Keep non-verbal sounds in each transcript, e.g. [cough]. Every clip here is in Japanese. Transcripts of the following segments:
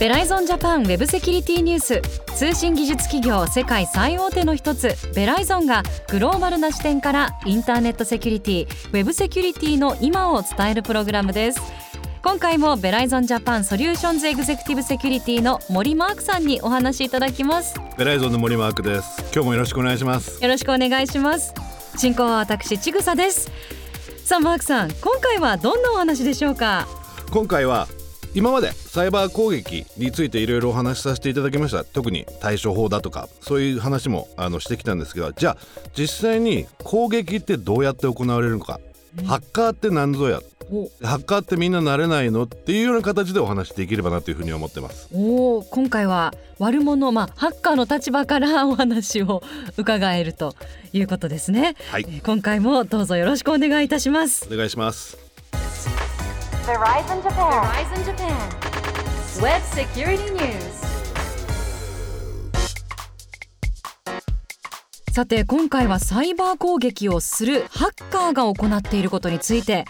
ベライゾンジャパンウェブセキュリティニュース通信技術企業世界最大手の一つベライゾンがグローバルな視点からインターネットセキュリティウェブセキュリティの今を伝えるプログラムです。今回もベライゾンジャパンソリューションズエグゼクティブセキュリティの森マークさんにお話しいただきます。ベライゾンの森マークです。今日もよろしくお願いします。よろしくお願いします進行は私ちぐさです。さあマークさん今回はどんなお話でしょうか？今回は今までサイバー攻撃についていろいろお話しさせていただきました。特に対処法だとかそういう話もあのしてきたんですけどじゃあ実際に攻撃ってどうやって行われるのか、ハッカーって何ぞやハッカーってみんななれないのっていうような形でお話しできればなというふうに思ってます。おお今回は悪者まあハッカーの立場からお話を伺えるということですね、はい。えー今回もどうぞよろしくお願いいたします。お願いします。Verizon Japan. Verizon Japan. Web Security News. さて今回はサイバー攻撃をするハッカーが行っていることについて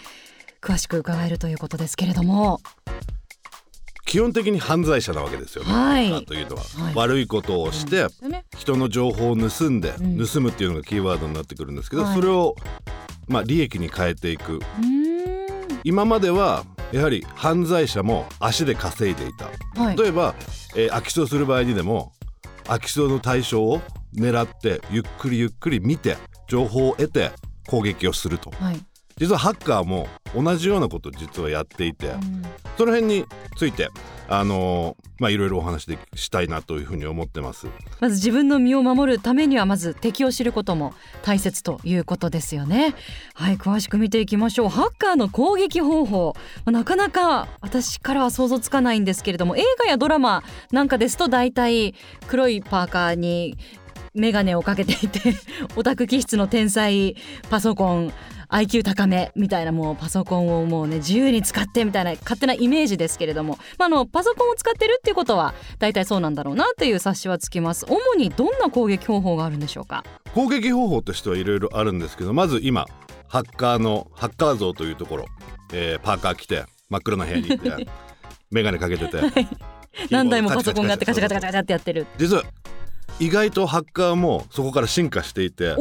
詳しく伺えるということですけれども。基本的に犯罪者なわけですよね、はい。というのは、はい。悪いことをして、ね人の情報を盗んで、ん。盗むっていうのがキーワードになってくるんですけど、はい。それをまあ利益に変えていく。今まではやはり犯罪者も足で稼いでいた。はい。例えば、えー空き巣をする場合にでも空き巣の対象を狙ってゆっくりゆっくり見て情報を得て攻撃をすると。はい実はハッカーも同じようなことを実はやっていて、うん。その辺についてあのーまあいろいろお話でしたいなというふうに思ってます。まず自分の身を守るためにはまず敵を知ることも大切ということですよね。はい詳しく見ていきましょう。ハッカーの攻撃方法。まあなかなか私からは想像つかないんですけれども映画やドラマなんかですと大体黒いパーカーにメガネをかけていて [laughs] オタク気質の天才パソコン IQ 高めみたいなもうパソコンをもうね自由に使ってみたいな勝手なイメージですけれども、まあ、あのパソコンを使ってるっていうことは大体そうなんだろうなという察しはつきます。主にどんな攻撃方法があるんでしょうか？攻撃方法としてはいろいろあるんですけどまず今ハッカーのハッカー像というところ、えーパーカー着て真っ黒な部屋に [laughs] いてメガネかけてて、[laughs] 何台もパソコンがあってカチャカチャカチャカチャってやってる。実は意外とハッカーもそこから進化していてやっ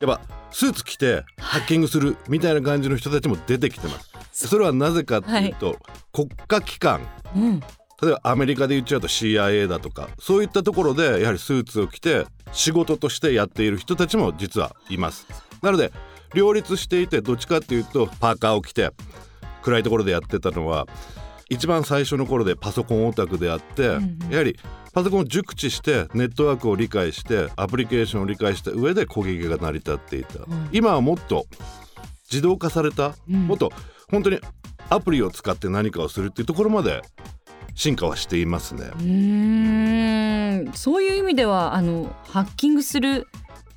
ぱスーツ着てハッキングするみたいな感じの人たちも出てきてます。それはなぜかっていうと、国家機関。うん。例えばアメリカで言っちゃうと CIA だとかそういったところでやはりスーツを着て仕事としてやっている人たちも実はいます。なので両立していてどっちかっていうとパーカーを着て暗いところでやってたのは一番最初の頃でパソコンオタクであって、んうん。やはりパソコンを熟知してネットワークを理解してアプリケーションを理解した上で攻撃が成り立っていた、ん。今はもっと自動化された、うん。もっと本当にアプリを使って何かをするっていうところまで進化はしていますね。うーん。そういう意味ではあのハッキングする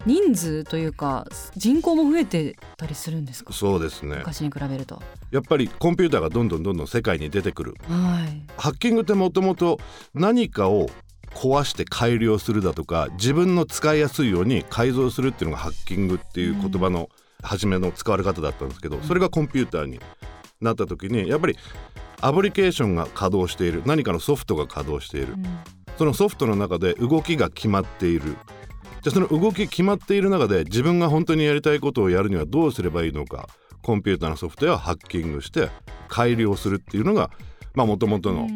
人数というか人口も増えてたりするんですか？そうですね。昔に比べると。やっぱりコンピューターがどんどんどんどん世界に出てくる。はい。ハッキングってもともと何かを壊して改良するだとか自分の使いやすいように改造するっていうのがハッキングっていう言葉の初めの使われ方だったんですけどそれがコンピューターになった時にやっぱりアプリケーションが稼働している何かのソフトが稼働している。そのソフトの中で動きが決まっている。じゃあその動き決まっている中で自分が本当にやりたいことをやるにはどうすればいいのかコンピューターのソフトウェアをハッキングして改良するっていうのがまあ元々の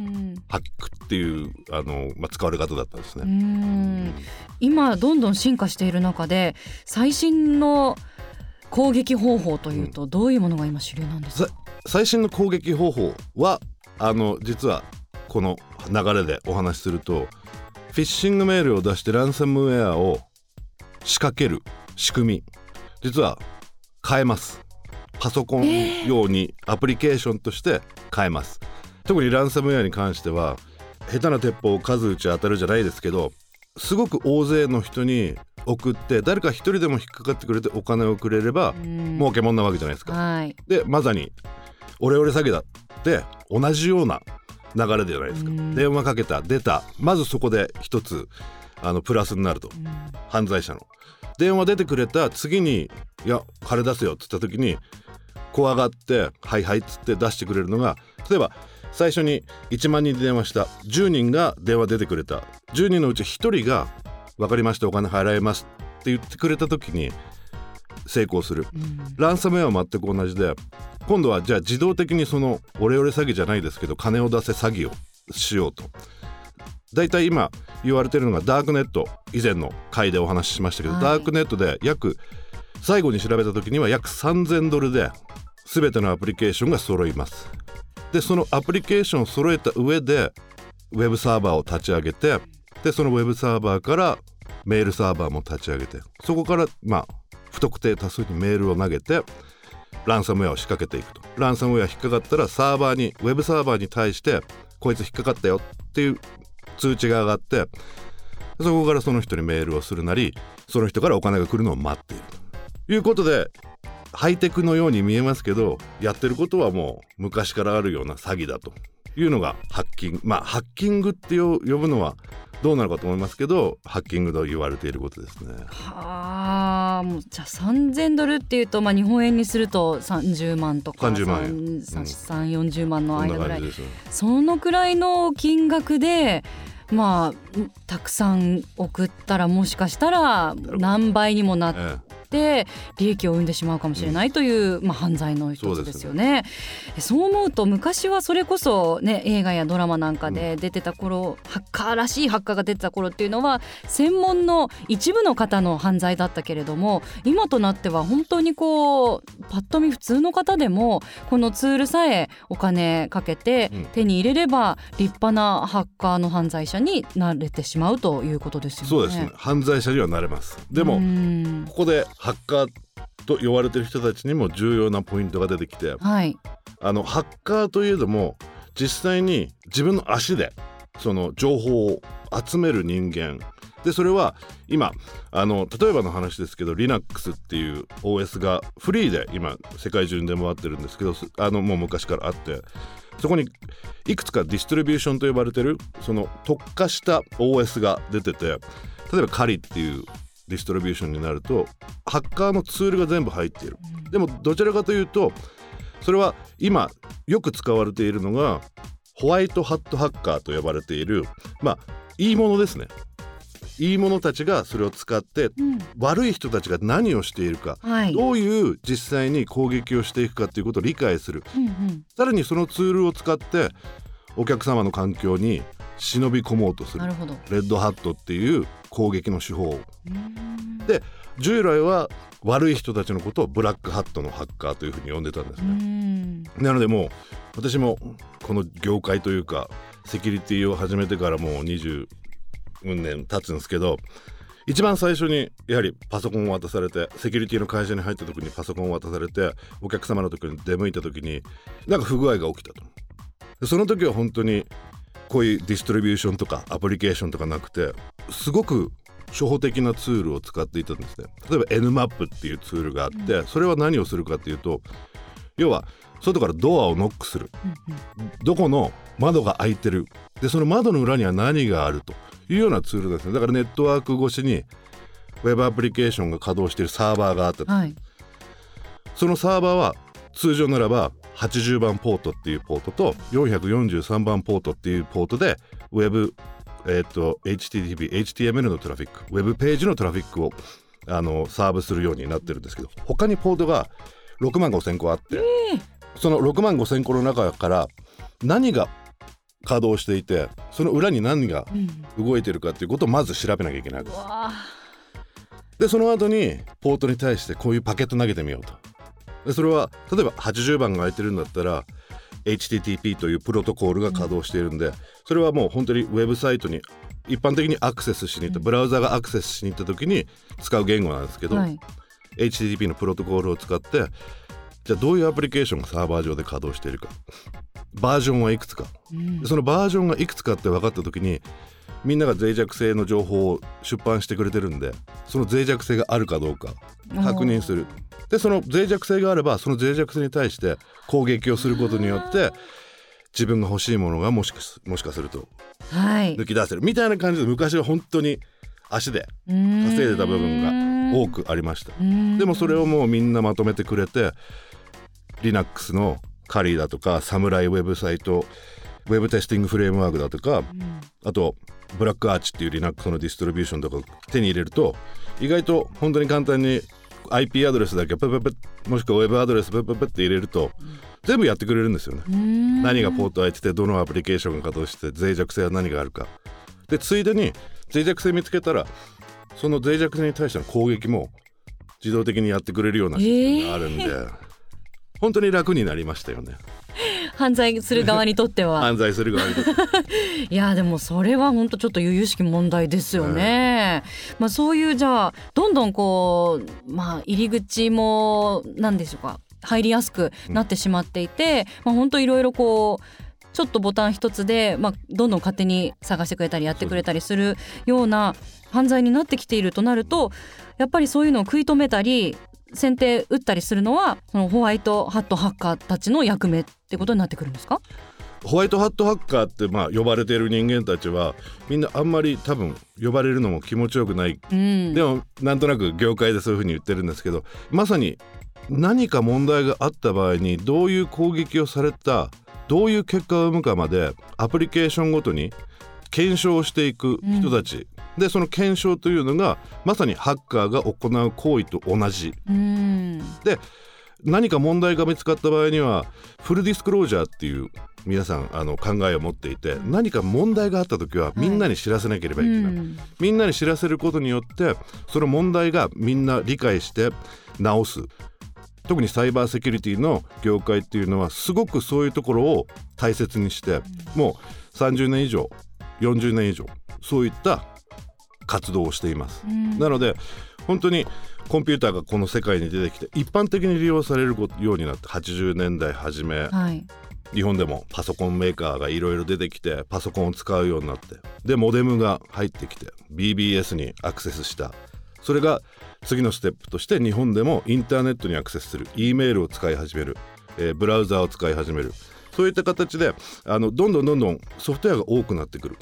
うんハックっていうあの、まあ、使われ方だったんですうね。ん。今どんどん進化している中で最新の攻撃方法というとどういうものが今主流なんですか、最新の攻撃方法はあの実はこの流れでお話しするとフィッシングメールを出してランサムウェアを仕掛ける仕組み実は変えます。パソコン用にアプリケーションとして変えます、特にランサムウェアに関しては下手な鉄砲を数打ち当たるじゃないですけどすごく大勢の人に送って誰か一人でも引っかかってくれてお金をくれればうん。儲けもんなわけじゃないですか。はい。でまさにオレオレ詐欺だって同じような流れじゃないですか。うん。電話かけた出た。まずそこで一つあのプラスになると。うん。犯罪者の。電話出てくれた次に「いや金出せよ」っつった時に怖がって「はいはい」っつって出してくれるのが例えば最初に1万人で電話した。10人が電話出てくれた。10人のうち1人が「分かりましたお金払います」って言ってくれた時に成功する。ランサムウェアは全く同じで今度はじゃあ自動的にそのオレオレ詐欺じゃないですけど金を出せ詐欺をしようと。大体今言われてるのがダークネット以前の回でお話ししましたけど、はい。ダークネットで約最後に調べた時には約3000ドルで全てのアプリケーションが揃いますでそのアプリケーションを揃えた上でウェブサーバーを立ち上げてでそのウェブサーバーからメールサーバーも立ち上げてそこからまあ不特定多数にメールを投げてランサムウェアを仕掛けていくと。ランサムウェア引っかかったらサーバーにウェブサーバーに対してこいつ引っかかったよっていう通知が上がってそこからその人にメールをするなりその人からお金が来るのを待っていると。いうことでハイテクのように見えますけどやってることはもう昔からあるような詐欺だと。いうのがハッキング。まあハッキングって呼ぶのはどうなのかと思いますけどハッキングと言われていることですね。はあもうじゃあ3,000ドルっていうと、まあ、日本円にすると30万とか30万円。3 4 0万の間ぐらい。そのくらいの金額でまあたくさん送ったらもしかしたら何倍にもなっえて利益を生んでしまうかもしれないという、まあ、犯罪の一つですよね。そう思うと昔はそれこそ、ね、映画やドラマなんかで出てた頃、ハッカーらしいハッカーが出てた頃っていうのは専門の一部の方の犯罪だったけれども今となっては本当にこうパッと見普通の方でもこのツールさえお金かけてうん。手に入れれば立派なハッカーの犯罪者になれてしまうということですよね。そうですね。犯罪者にはなれます。でもうん。ここでハッカーと言われてる人たちにも重要なポイントが出てきてはい、あのハッカーといえども実際に自分の足でその情報を集める人間。でそれは今あの例えばの話ですけど Linux っていう OS がフリーで今世界中に出回ってるんですけどすあのもう昔からあってそこにいくつかディストリビューションと呼ばれてるその特化した OS が出てて例えばカリっていうディストリビューションになるとハッカーのツールが全部入っている。でもどちらかというとそれは今よく使われているのがホワイトハットハッカーと呼ばれているまあいいものですね。いいものたちがそれを使ってうん。悪い人たちが何をしているかはい。どういう実際に攻撃をしていくかということを理解する。うんうん。さらにそのツールを使ってお客様の環境に忍び込もうとする。レッドハットっていう攻撃の手法。うん。で従来は悪い人たちのことをブラックハットのハッカーというふうに呼んでたんですうね。ん。なのでもう私もこの業界というかセキュリティを始めてからもう20年経つんですけど一番最初にやはりパソコンを渡されてセキュリティの会社に入った時にパソコンを渡されてお客様の時に出向いた時になんか不具合が起きたと。でその時は本当にこういうディストリビューションとかアプリケーションとかなくてすごく初歩的なツールを使っていたんですね。例えば Nmap っていうツールがあってそれは何をするかっていうと要は外からドアをノックする。どこの窓が開いてる。でその窓の裏には何があるというようなツールですね。だからネットワーク越しにウェブアプリケーションが稼働しているサーバーがあったと。はい。そのサーバーは通常ならば80番ポートっていうポートと443番ポートっていうポートでウェブえー、と HTTP、HTML のトラフィックウェブページのトラフィックをあのサーブするようになってるんですけど他にポートが6万5千個あって、その6万5千個の中から何が稼働していてその裏に何がうん動いてるかっていうことをまず調べなきゃいけないです。でその後にポートに対してこういうパケット投げてみようとでそれは例えば80番が空いてるんだったら HTTP というプロトコールが稼働しているんで、それはもう本当にウェブサイトに一般的にアクセスしに行った、ブラウザがアクセスしに行った時に使う言語なんですけど、はい。HTTP のプロトコールを使ってじゃあどういうアプリケーションがサーバー上で稼働しているか。バージョンはいくつか。うん。でそのバージョンがいくつかって分かった時にみんなが脆弱性の情報を出版してくれてるんでその脆弱性があるかどうか確認する。でその脆弱性があればその脆弱性に対して攻撃をすることによって自分が欲しいものがもしかすもしかするとはい。抜き出せる。みたいな感じで昔は本当に足で稼稼いでた部分が多くありました。うん。でもそれをもうみんなまとめてくれて Linux のカリーだとかサムライウェブサイトウェブテスティングフレームワークだとかあとブラックアーチっていう Linux のディストリビューションとかを手に入れると意外と本当に簡単に IP アドレスだけプププもしくはウェブアドレスプププって入れると全部やってくれるんですよね。うん。何がポート開いててどのアプリケーションが稼働して脆弱性は何があるか。でついでに脆弱性見つけたらその脆弱性に対しての攻撃も自動的にやってくれるようなシステムがあるんで、本当に楽になりましたよね犯罪する側にとっては。犯罪する側にとって。[laughs] いやでもそれは本当ちょっと由々しき問題ですよね。まあそういうじゃあどんどんこうまあ入り口も何でしょうか。入りやすくなってしまっていて、まあ本当いろいろこうちょっとボタン一つで、まあ、どんどん勝手に探してくれたりやってくれたりするような犯罪になってきているとなるとやっぱりそういうのを食い止めたり先手打ったりするのはそのホワイトハットハッカーたちの役目ってことになってくるんですか？ホワイトハットハッカーってまあ呼ばれている人間たちはみんなあんまり多分呼ばれるのも気持ちよくない。うん。でもなんとなく業界でそういうふうに言ってるんですけどまさに何か問題があった場合にどういう攻撃をされたどういう結果を生むかまでアプリケーションごとに検証していく人たち、でその検証というのがまさにハッカーが行う行為と同じ。うん。何か問題が見つかった場合にはフルディスクロージャーっていう皆さんあの考えを持っていて何か問題があった時はみんなに知らせなければいけない、うん。みんなに知らせることによってその問題がみんな理解して直す。特にサイバーセキュリティの業界っていうのはすごくそういうところを大切にしてもう30年以上40年以上そういった活動をしています。うん。なので本当にコンピューターがこの世界に出てきて一般的に利用されるようになって80年代初めはい。日本でもパソコンメーカーがいろいろ出てきてパソコンを使うようになってでモデムが入ってきて BBS にアクセスした。それが次のステップとして日本でもインターネットにアクセスする E メールを使い始める、えーブラウザーを使い始めるそういった形であのどんどんどんどんソフトウェアが多くなってくる。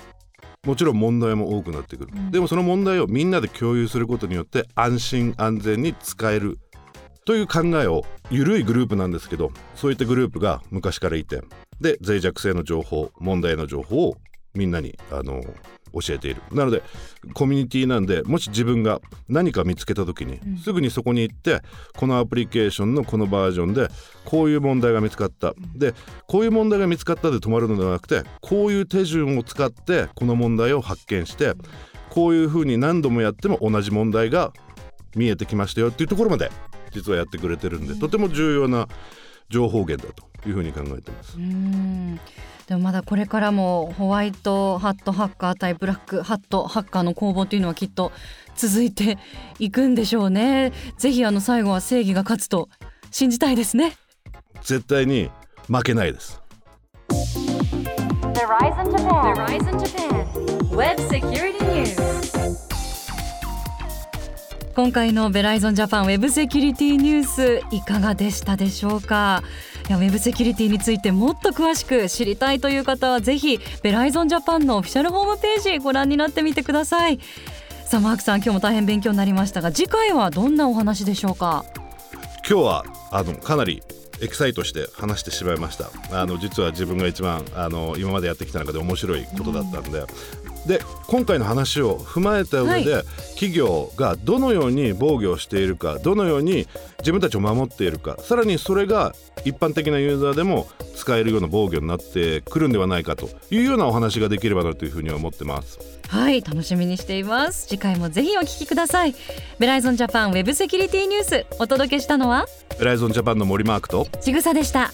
もちろん問題も多くなってくる、でもその問題をみんなで共有することによって安心安全に使える。という考えを緩いグループなんですけどそういったグループが昔からいてで脆弱性の情報問題の情報をみんなにあの教えている。なのでコミュニティなんでもし自分が何か見つけた時に、すぐにそこに行ってこのアプリケーションのこのバージョンでこういう問題が見つかった。でこういう問題が見つかったで止まるのではなくてこういう手順を使ってこの問題を発見してこういうふうに何度もやっても同じ問題が見えてきましたよっていうところまで実はやってくれてるんでとても重要な情報源だというふうに考えてます。うんでもまだこれからもホワイトハットハッカー対ブラックハットハッカーの攻防というのはきっと続いていくんでしょうねぜひあの最後は正義が勝つと信じたいですね絶対に負けないです。The Rise in Japan. The Rise in Japan. Web security news. 今回のベライゾンジャパンウェブセキュリティニュースいかがでしたでしょうか？いやウェブセキュリティについてもっと詳しく知りたいという方はぜひベライゾンジャパンのオフィシャルホームページご覧になってみてください。さあマークさん今日も大変勉強になりましたが次回はどんなお話でしょうか？今日はあのかなりエキサイトして話してしまいました。あの実は自分が一番あの今までやってきた中で面白いことだったんで、で今回の話を踏まえた上で、は企業がどのように防御をしているかどのように自分たちを守っているかさらにそれが一般的なユーザーでも使えるような防御になってくるんではないかというようなお話ができればなというふうに思ってます。はい楽しみにしています。次回もぜひお聞きください。ベライゾンジャパンウェブセキュリティニュースお届けしたのは？ベライゾンジャパンの森マークと？ちぐさでした